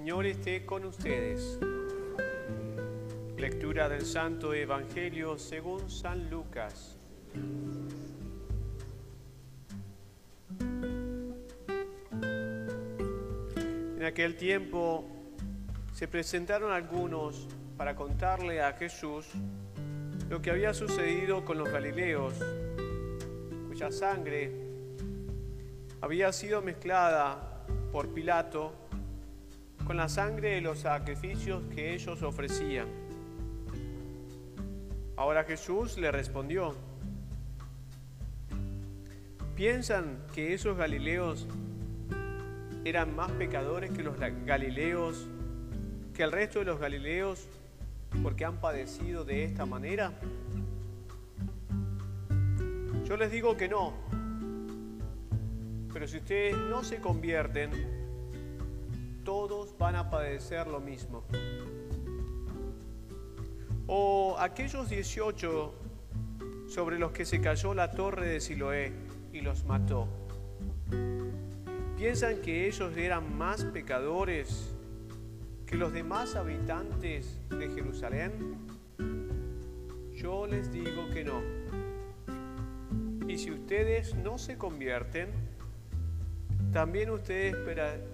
Señor esté con ustedes. Lectura del Santo Evangelio según San Lucas. En aquel tiempo se presentaron algunos para contarle a Jesús lo que había sucedido con los galileos, cuya sangre había sido mezclada por Pilato con la sangre de los sacrificios que ellos ofrecían. Ahora Jesús le respondió, ¿piensan que esos galileos eran más pecadores que los galileos, que el resto de los galileos, porque han padecido de esta manera? Yo les digo que no, pero si ustedes no se convierten, todos van a padecer lo mismo. O aquellos 18 sobre los que se cayó la torre de Siloé y los mató. ¿Piensan que ellos eran más pecadores que los demás habitantes de Jerusalén? Yo les digo que no. Y si ustedes no se convierten, también ustedes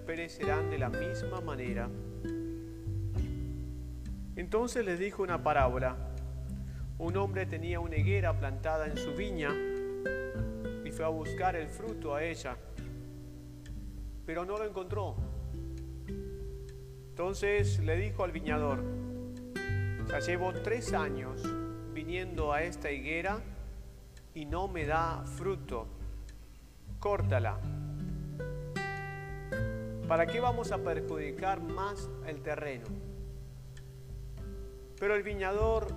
perecerán de la misma manera. Entonces les dijo una parábola. Un hombre tenía una higuera plantada en su viña y fue a buscar el fruto a ella, pero no lo encontró. Entonces le dijo al viñador, ya llevo tres años viniendo a esta higuera y no me da fruto. Córtala ¿Para qué vamos a perjudicar más el terreno? Pero el viñador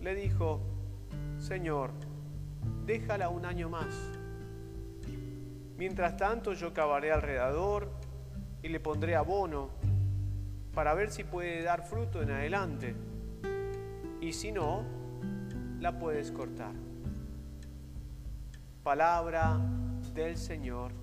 le dijo, Señor, déjala un año más. Mientras tanto yo cavaré alrededor y le pondré abono para ver si puede dar fruto en adelante. Y si no, la puedes cortar. Palabra del Señor.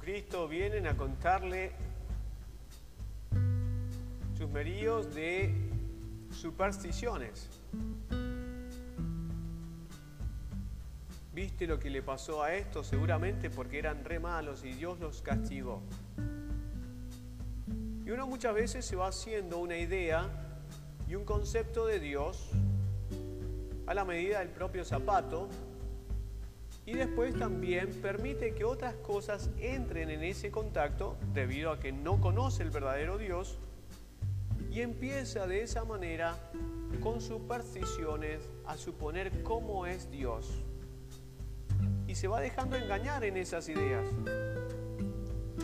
Jesucristo vienen a contarle sus meríos de supersticiones. ¿Viste lo que le pasó a esto? Seguramente porque eran re malos y Dios los castigó. Y uno muchas veces se va haciendo una idea y un concepto de Dios a la medida del propio zapato y después también permite que otras cosas entren en ese contacto debido a que no conoce el verdadero Dios y empieza de esa manera con supersticiones a suponer cómo es Dios. Y se va dejando engañar en esas ideas.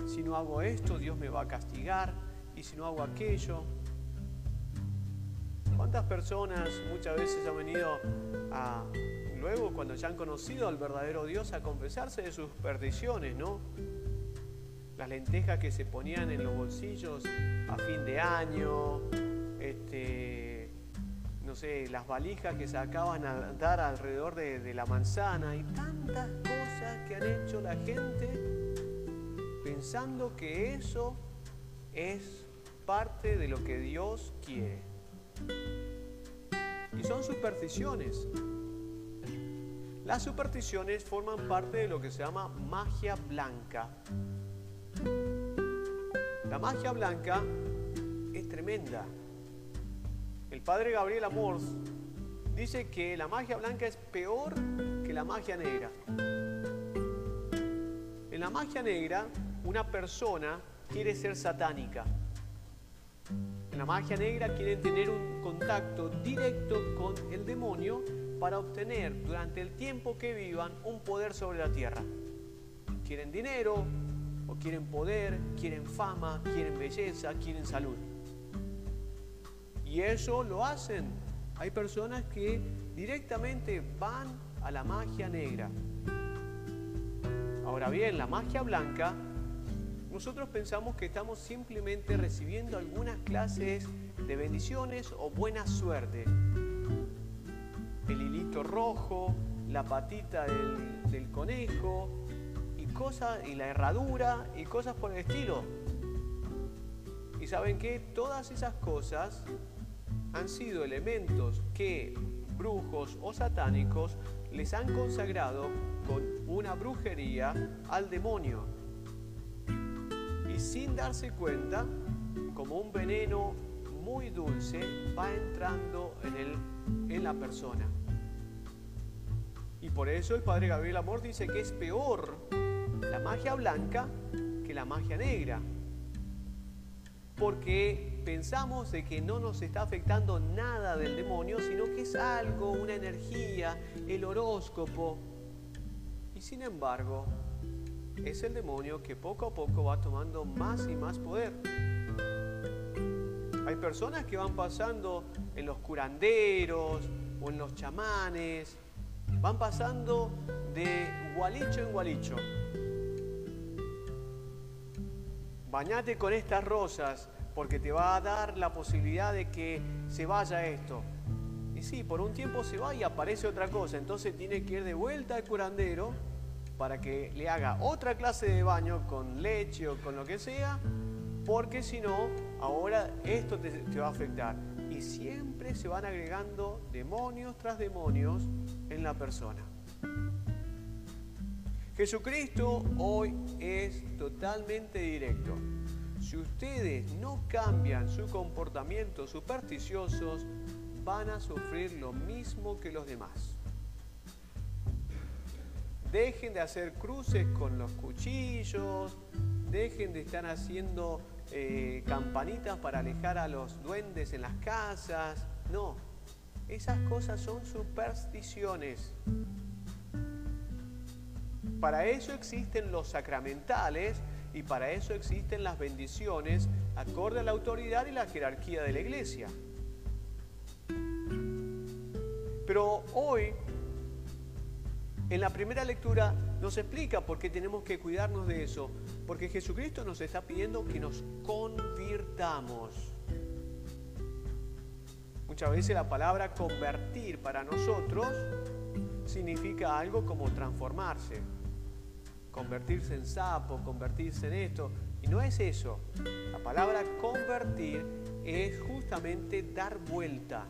Si no hago esto, Dios me va a castigar. Y si no hago aquello. ¿Cuántas personas muchas veces han venido a luego, cuando ya han conocido al verdadero Dios, a confesarse de sus perdiciones, ¿no? Las lentejas que se ponían en los bolsillos a fin de año, este, no sé, las valijas que sacaban a dar alrededor de, de la manzana y tantas cosas que han hecho la gente pensando que eso es parte de lo que Dios quiere. Y son supersticiones. Las supersticiones forman parte de lo que se llama magia blanca. La magia blanca es tremenda. El padre Gabriel Amors dice que la magia blanca es peor que la magia negra. En la magia negra, una persona quiere ser satánica. En la magia negra quieren tener un contacto directo con el demonio para obtener durante el tiempo que vivan un poder sobre la tierra. Quieren dinero, o quieren poder, quieren fama, quieren belleza, quieren salud. Y eso lo hacen. Hay personas que directamente van a la magia negra. Ahora bien, la magia blanca nosotros pensamos que estamos simplemente recibiendo algunas clases de bendiciones o buena suerte. El hilito rojo, la patita del, conejo y cosas, y la herradura y cosas por el estilo. Y saben que todas esas cosas han sido elementos que brujos o satánicos les han consagrado con una brujería al demonio. Y sin darse cuenta, como un veneno muy dulce, va entrando en, el, en la persona. Y por eso el padre Gabriel Amor dice que es peor la magia blanca que la magia negra. Porque pensamos de que no nos está afectando nada del demonio, sino que es algo, una energía, el horóscopo. Y sin embargo, es el demonio que poco a poco va tomando más y más poder. Hay personas que van pasando en los curanderos o en los chamanes, van pasando de gualicho en gualicho. Bañate con estas rosas, porque te va a dar la posibilidad de que se vaya esto. Y sí, por un tiempo se va y aparece otra cosa, entonces tiene que ir de vuelta al curandero para que le haga otra clase de baño con leche o con lo que sea, porque si no, ahora esto te, va a afectar. Y siempre se van agregando demonios tras demonios en la persona. Jesucristo hoy es totalmente directo si ustedes no cambian su comportamiento supersticiosos, van a sufrir lo mismo que los demás. Dejen de hacer cruces con los cuchillos, dejen de estar haciendo eh, campanitas para alejar a los duendes en las casas. No, esas cosas son supersticiones. Para eso existen los sacramentales y para eso existen las bendiciones acorde a la autoridad y la jerarquía de la iglesia. Pero hoy, en la primera lectura, nos explica por qué tenemos que cuidarnos de eso. Porque Jesucristo nos está pidiendo que nos convirtamos. Muchas veces la palabra convertir para nosotros significa algo como transformarse convertirse en sapo, convertirse en esto. Y no es eso. La palabra convertir es justamente dar vuelta.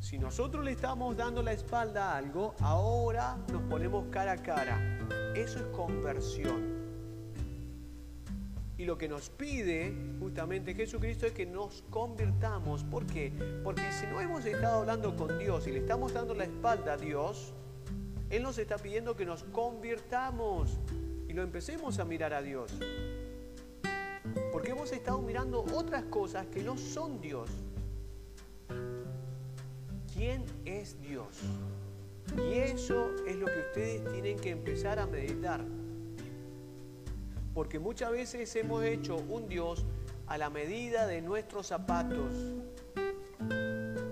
Si nosotros le estamos dando la espalda a algo, ahora nos ponemos cara a cara. Eso es conversión. Y lo que nos pide justamente Jesucristo es que nos convirtamos. ¿Por qué? Porque si no hemos estado hablando con Dios y le estamos dando la espalda a Dios, él nos está pidiendo que nos convirtamos y lo empecemos a mirar a Dios. Porque hemos estado mirando otras cosas que no son Dios. ¿Quién es Dios? Y eso es lo que ustedes tienen que empezar a meditar. Porque muchas veces hemos hecho un Dios a la medida de nuestros zapatos,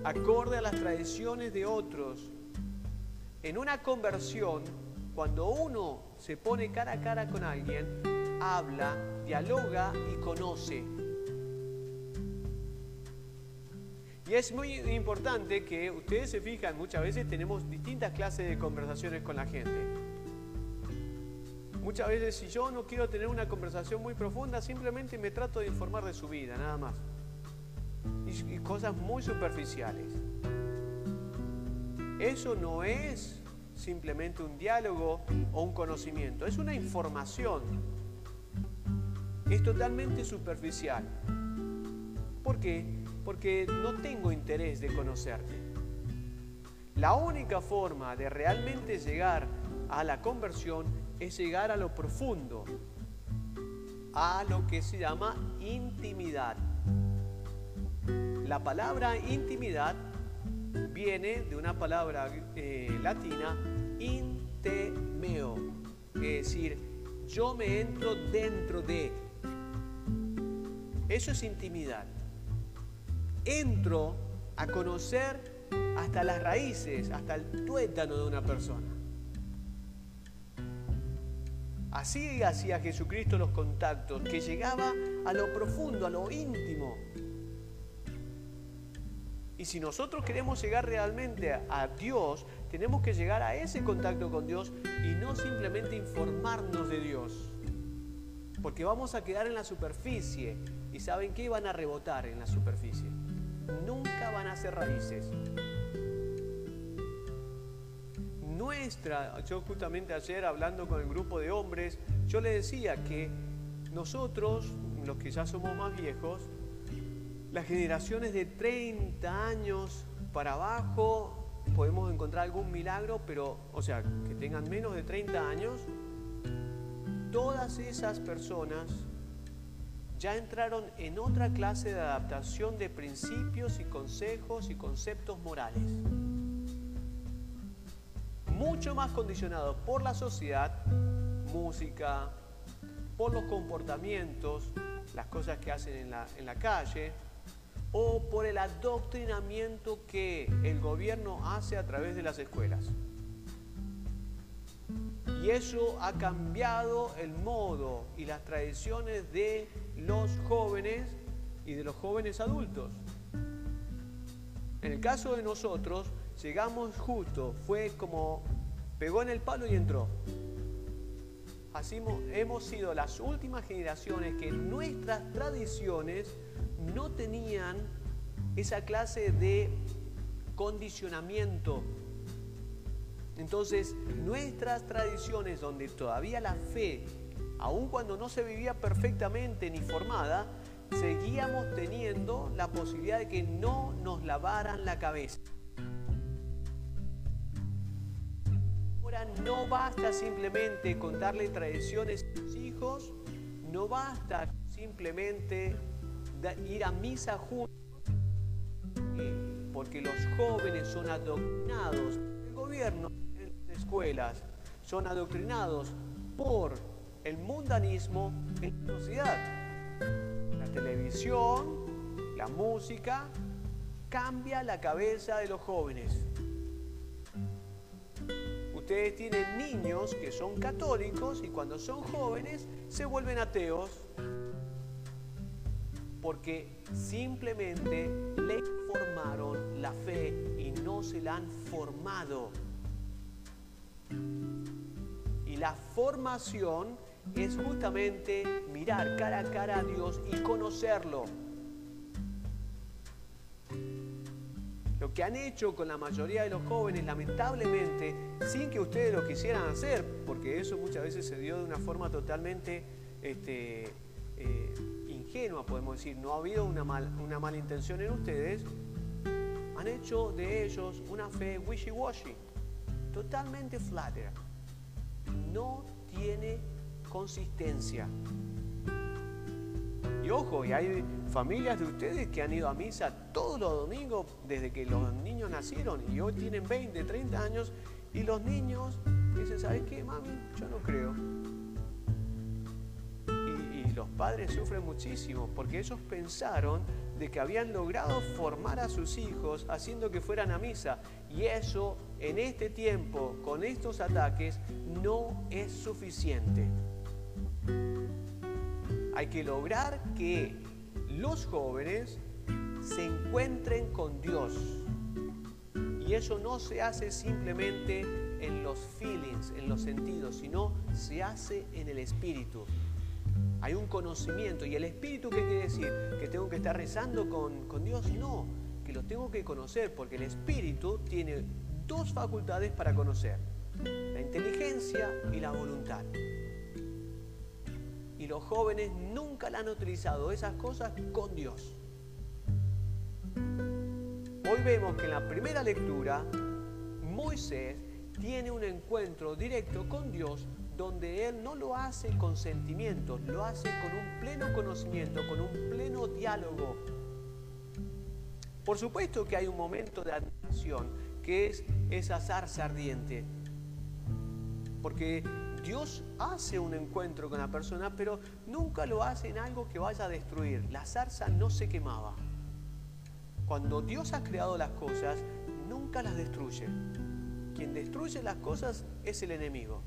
acorde a las tradiciones de otros, en una conversión, cuando uno se pone cara a cara con alguien, habla, dialoga y conoce. Y es muy importante que ustedes se fijan, muchas veces tenemos distintas clases de conversaciones con la gente. Muchas veces si yo no quiero tener una conversación muy profunda, simplemente me trato de informar de su vida, nada más. Y, cosas muy superficiales. Eso no es simplemente un diálogo o un conocimiento, es una información. Es totalmente superficial. ¿Por qué? Porque no tengo interés de conocerte. La única forma de realmente llegar a la conversión es llegar a lo profundo, a lo que se llama intimidad. La palabra intimidad viene de una palabra eh, latina, intemeo, es decir, yo me entro dentro de. Eso es intimidad. Entro a conocer hasta las raíces, hasta el tuétano de una persona. Así hacía Jesucristo los contactos, que llegaba a lo profundo, a lo íntimo. Y si nosotros queremos llegar realmente a Dios, tenemos que llegar a ese contacto con Dios y no simplemente informarnos de Dios. Porque vamos a quedar en la superficie y ¿saben qué? Van a rebotar en la superficie. Nunca van a ser raíces. Nuestra, yo justamente ayer hablando con el grupo de hombres, yo le decía que nosotros, los que ya somos más viejos, las generaciones de 30 años para abajo podemos encontrar algún milagro, pero, o sea, que tengan menos de 30 años, todas esas personas ya entraron en otra clase de adaptación de principios y consejos y conceptos morales. Mucho más condicionados por la sociedad, música, por los comportamientos, las cosas que hacen en la, en la calle, o por el adoctrinamiento que el gobierno hace a través de las escuelas. Y eso ha cambiado el modo y las tradiciones de los jóvenes y de los jóvenes adultos. En el caso de nosotros, llegamos justo, fue como pegó en el palo y entró. Así hemos sido las últimas generaciones que nuestras tradiciones no tenían esa clase de condicionamiento. Entonces, nuestras tradiciones donde todavía la fe, aun cuando no se vivía perfectamente ni formada, seguíamos teniendo la posibilidad de que no nos lavaran la cabeza. Ahora no basta simplemente contarle tradiciones a sus hijos, no basta simplemente ir a misa juntos, porque los jóvenes son adoctrinados, el gobierno, son adoctrinados por el mundanismo en la sociedad. La televisión, la música, cambia la cabeza de los jóvenes. Ustedes tienen niños que son católicos y cuando son jóvenes se vuelven ateos porque simplemente le formaron la fe y no se la han formado. Y la formación es justamente mirar cara a cara a Dios y conocerlo. Lo que han hecho con la mayoría de los jóvenes, lamentablemente, sin que ustedes lo quisieran hacer, porque eso muchas veces se dio de una forma totalmente este, eh, podemos decir, no ha habido una, una mala intención en ustedes, han hecho de ellos una fe wishy-washy, totalmente flatter. No tiene consistencia. Y ojo, y hay familias de ustedes que han ido a misa todos los domingos desde que los niños nacieron y hoy tienen 20, 30 años y los niños dicen, ¿sabes qué, mami? Yo no creo los padres sufren muchísimo porque ellos pensaron de que habían logrado formar a sus hijos haciendo que fueran a misa y eso en este tiempo con estos ataques no es suficiente. Hay que lograr que los jóvenes se encuentren con Dios. Y eso no se hace simplemente en los feelings, en los sentidos, sino se hace en el espíritu hay un conocimiento. ¿Y el espíritu qué quiere decir? ¿Que tengo que estar rezando con, Dios? No, que lo tengo que conocer, porque el espíritu tiene dos facultades para conocer, la inteligencia y la voluntad. Y los jóvenes nunca la han utilizado esas cosas con Dios. Hoy vemos que en la primera lectura Moisés tiene un encuentro directo con Dios donde Él no lo hace con sentimientos, lo hace con un pleno conocimiento, con un pleno diálogo. Por supuesto que hay un momento de admiración, que es esa zarza ardiente, porque Dios hace un encuentro con la persona, pero nunca lo hace en algo que vaya a destruir. La zarza no se quemaba. Cuando Dios ha creado las cosas, nunca las destruye. Quien destruye las cosas es el enemigo.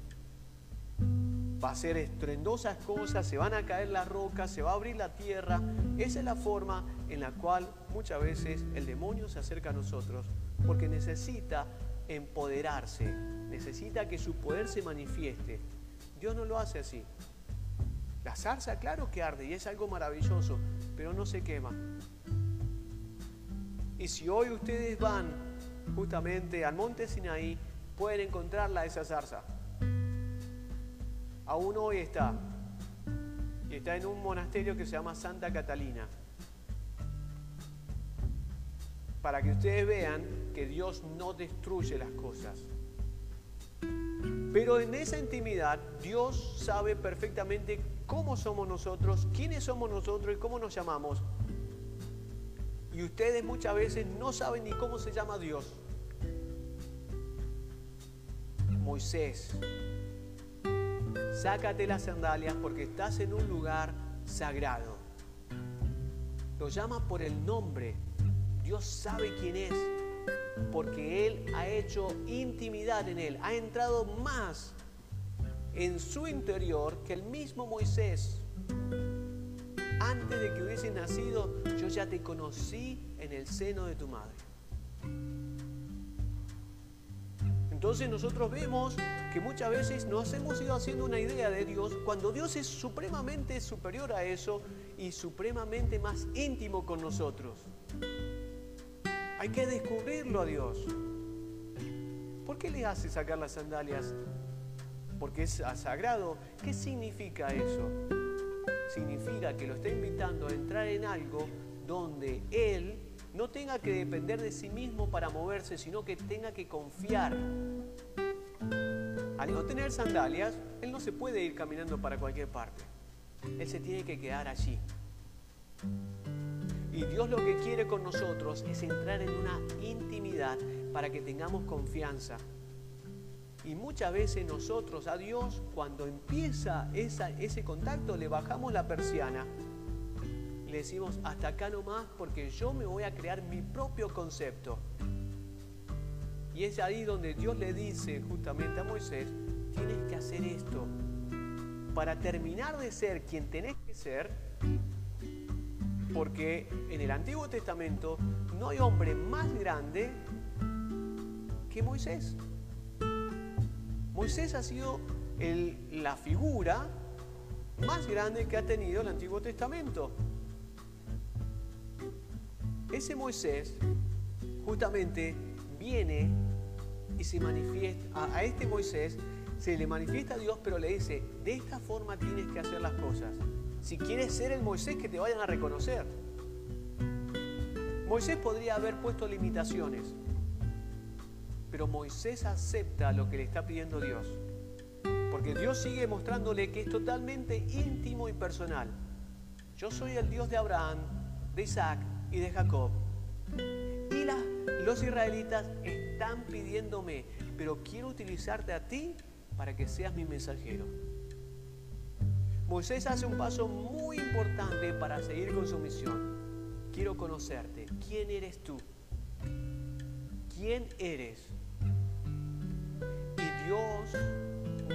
Va a ser estruendosas cosas, se van a caer las rocas, se va a abrir la tierra. Esa es la forma en la cual muchas veces el demonio se acerca a nosotros, porque necesita empoderarse, necesita que su poder se manifieste. Dios no lo hace así. La zarza, claro que arde y es algo maravilloso, pero no se quema. Y si hoy ustedes van justamente al monte Sinaí, pueden encontrarla esa zarza aún hoy está. Y está en un monasterio que se llama Santa Catalina. Para que ustedes vean que Dios no destruye las cosas. Pero en esa intimidad Dios sabe perfectamente cómo somos nosotros, quiénes somos nosotros y cómo nos llamamos. Y ustedes muchas veces no saben ni cómo se llama Dios. Moisés, sácate las sandalias porque estás en un lugar sagrado. Lo llama por el nombre. Dios sabe quién es, porque Él ha hecho intimidad en Él, ha entrado más en su interior que el mismo Moisés. Antes de que hubiese nacido, yo ya te conocí en el seno de tu madre. Entonces nosotros vemos que muchas veces nos hemos ido haciendo una idea de Dios cuando Dios es supremamente superior a eso y supremamente más íntimo con nosotros. Hay que descubrirlo a Dios. ¿Por qué le hace sacar las sandalias? Porque es sagrado. ¿Qué significa eso? Significa que lo está invitando a entrar en algo donde Él no tenga que depender de sí mismo para moverse, sino que tenga que confiar. Al no tener sandalias, él no se puede ir caminando para cualquier parte. Él se tiene que quedar allí. Y Dios lo que quiere con nosotros es entrar en una intimidad para que tengamos confianza. Y muchas veces nosotros a Dios, cuando empieza ese contacto, le bajamos la persiana le decimos hasta acá nomás porque yo me voy a crear mi propio concepto. Y es ahí donde Dios le dice justamente a Moisés, tienes que hacer esto. Para terminar de ser quien tenés que ser, porque en el Antiguo Testamento no hay hombre más grande que Moisés. Moisés ha sido la figura más grande que ha tenido el Antiguo Testamento. Ese Moisés justamente viene y se manifiesta, a, este Moisés se le manifiesta a Dios, pero le dice, de esta forma tienes que hacer las cosas. Si quieres ser el Moisés, que te vayan a reconocer. Moisés podría haber puesto limitaciones, pero Moisés acepta lo que le está pidiendo Dios, porque Dios sigue mostrándole que es totalmente íntimo y personal. Yo soy el Dios de Abraham, de Isaac y de Jacob. Y los israelitas están pidiéndome, pero quiero utilizarte a ti para que seas mi mensajero. Moisés hace un paso muy importante para seguir con su misión. Quiero conocerte. ¿Quién eres tú? ¿Quién eres? Y Dios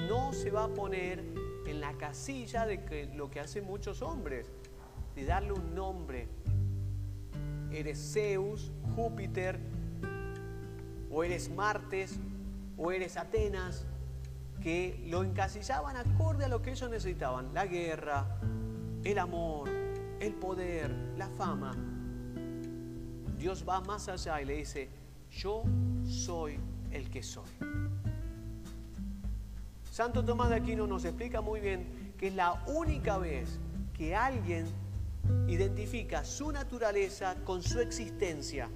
no se va a poner en la casilla de que lo que hacen muchos hombres, de darle un nombre, eres Zeus, Júpiter, o eres Martes, o eres Atenas, que lo encasillaban acorde a lo que ellos necesitaban, la guerra, el amor, el poder, la fama. Dios va más allá y le dice, yo soy el que soy. Santo Tomás de Aquino nos explica muy bien que es la única vez que alguien identifica su naturaleza con su existencia.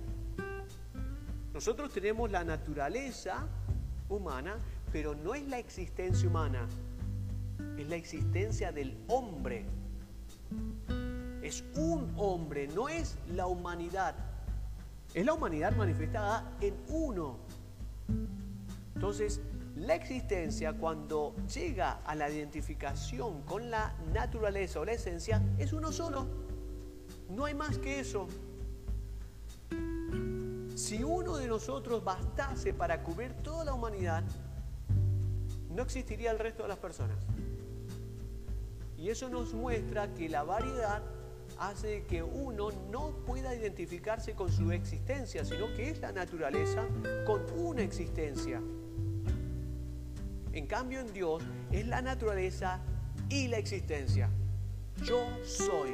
Nosotros tenemos la naturaleza humana, pero no es la existencia humana, es la existencia del hombre. Es un hombre, no es la humanidad. Es la humanidad manifestada en uno. Entonces, la existencia, cuando llega a la identificación con la naturaleza o la esencia, es uno solo. No hay más que eso. Si uno de nosotros bastase para cubrir toda la humanidad, no existiría el resto de las personas. Y eso nos muestra que la variedad hace que uno no pueda identificarse con su existencia, sino que es la naturaleza con una existencia. En cambio en Dios es la naturaleza y la existencia. Yo soy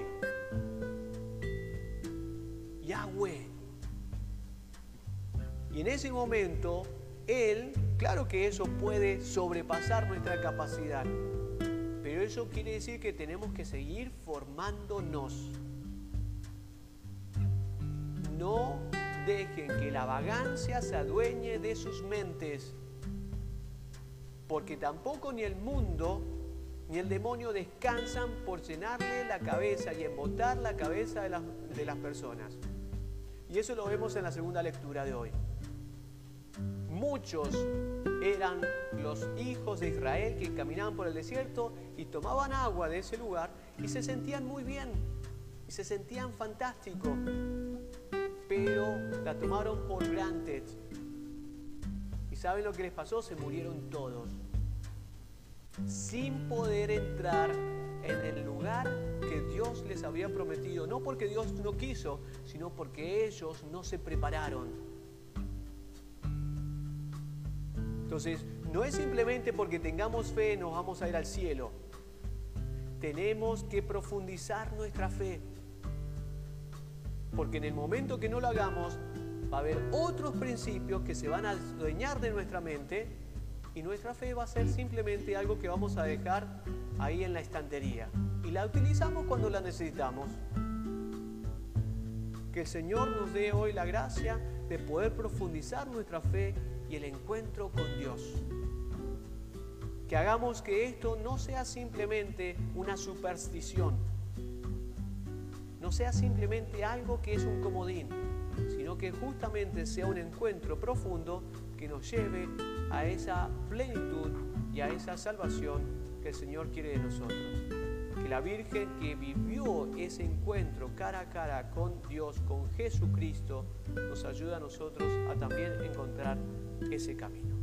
Yahweh. Y en ese momento, Él, claro que eso puede sobrepasar nuestra capacidad, pero eso quiere decir que tenemos que seguir formándonos. No dejen que la vagancia se adueñe de sus mentes, porque tampoco ni el mundo ni el demonio descansan por llenarle la cabeza y embotar la cabeza de las, de las personas. Y eso lo vemos en la segunda lectura de hoy. Muchos eran los hijos de Israel que caminaban por el desierto y tomaban agua de ese lugar y se sentían muy bien y se sentían fantásticos, pero la tomaron por granted. ¿Y saben lo que les pasó? Se murieron todos, sin poder entrar en el lugar que Dios les había prometido, no porque Dios no quiso, sino porque ellos no se prepararon. Entonces, no es simplemente porque tengamos fe nos vamos a ir al cielo. Tenemos que profundizar nuestra fe. Porque en el momento que no lo hagamos, va a haber otros principios que se van a adueñar de nuestra mente y nuestra fe va a ser simplemente algo que vamos a dejar ahí en la estantería. Y la utilizamos cuando la necesitamos. Que el Señor nos dé hoy la gracia de poder profundizar nuestra fe y el encuentro con Dios. Que hagamos que esto no sea simplemente una superstición, no sea simplemente algo que es un comodín, que justamente sea un encuentro profundo que nos lleve a esa plenitud y a esa salvación que el Señor quiere de nosotros. Que la Virgen que vivió ese encuentro cara a cara con Dios, con Jesucristo, nos ayude a nosotros a también encontrar ese camino.